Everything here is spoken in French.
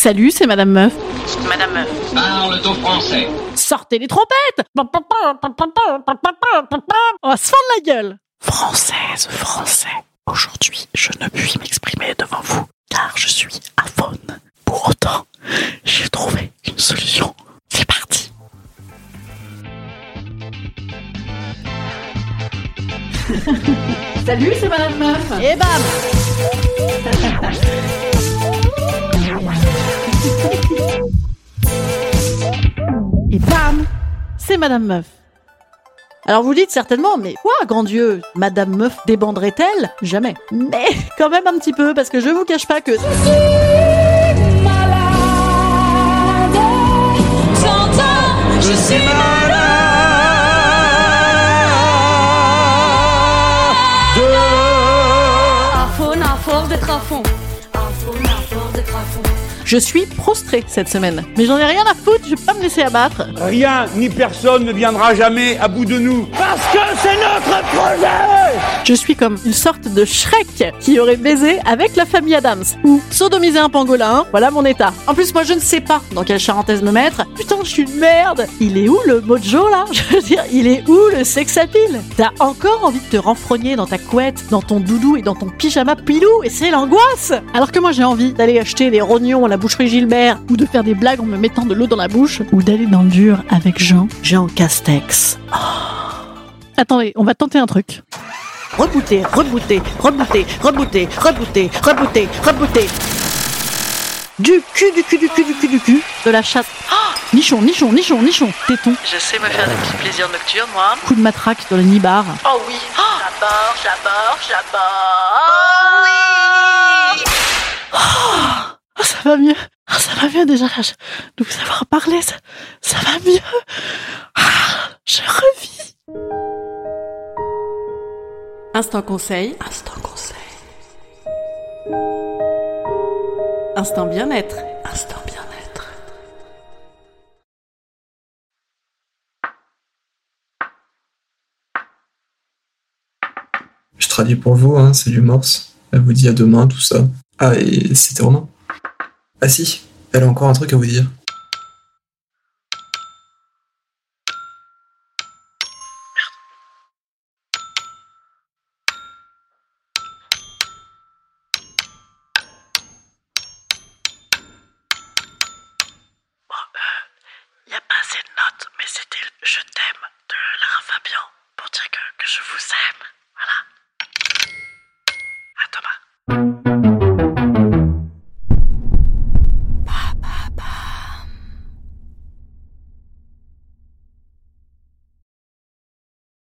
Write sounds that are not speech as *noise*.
Salut, c'est Madame Meuf. Madame Meuf. Parle ton français. Sortez les trompettes On va se fendre la gueule Française, français, aujourd'hui je ne puis m'exprimer devant vous, car je suis aphone. Pour autant, j'ai trouvé une solution. C'est parti *laughs* Salut, c'est Madame Meuf Et bam *laughs* C'est Madame Meuf. Alors vous dites certainement, mais quoi, grand Dieu Madame Meuf débanderait-elle? Jamais. Mais *laughs* quand même un petit peu, parce que je vous cache pas que... Je suis À fond, à force d'être à fond. À fond, à force d'être à fond. Je suis prostrée cette semaine. Mais j'en ai rien à foutre, je vais pas me laisser abattre. Rien ni personne ne viendra jamais à bout de nous. Parce que c'est notre projet Je suis comme une sorte de Shrek qui aurait baisé avec la famille Adams. Ou sodomisé un pangolin, voilà mon état. En plus, moi je ne sais pas dans quelle charentaise me mettre. Putain, je suis une merde Il est où le mojo là? *laughs* Je veux dire, il est où le sex appeal? T'as encore envie de te renfrogner dans ta couette, dans ton doudou et dans ton pyjama pilou, et c'est l'angoisse Alors que moi j'ai envie d'aller acheter des rognons à la boucherie Gilbert, ou de faire des blagues en me mettant de l'eau dans la bouche, ou d'aller dans le dur avec Jean, Jean Castex. Oh. Attendez, on va tenter un truc. Rebooter, rebooter, rebooter, rebooter, rebooter, rebooter, rebooter. Du cul, du cul, du cul, du cul, du cul, de la chatte. Ah *gasps* nichon, nichon, nichon, nichon, téton. Je sais me faire des petits plaisirs nocturnes, moi. Coup de matraque dans le nibar. Oh oui. J'aborde, j'aborde, j'aborde. Oh oui. Oh, ça va mieux. Ah, ça va mieux déjà là. je- De vous avoir parlé, ça, ça va mieux. Ah, je revis. Instant conseil. Instant conseil. Instant bien-être. Instant bien-être. Je traduis pour vous, hein, c'est du morse. Elle vous dit à demain, tout ça. Ah, et c'était Romain? Ah si, elle a encore un truc à vous dire. je t'aime de Lara Fabian pour dire que, que je vous aime.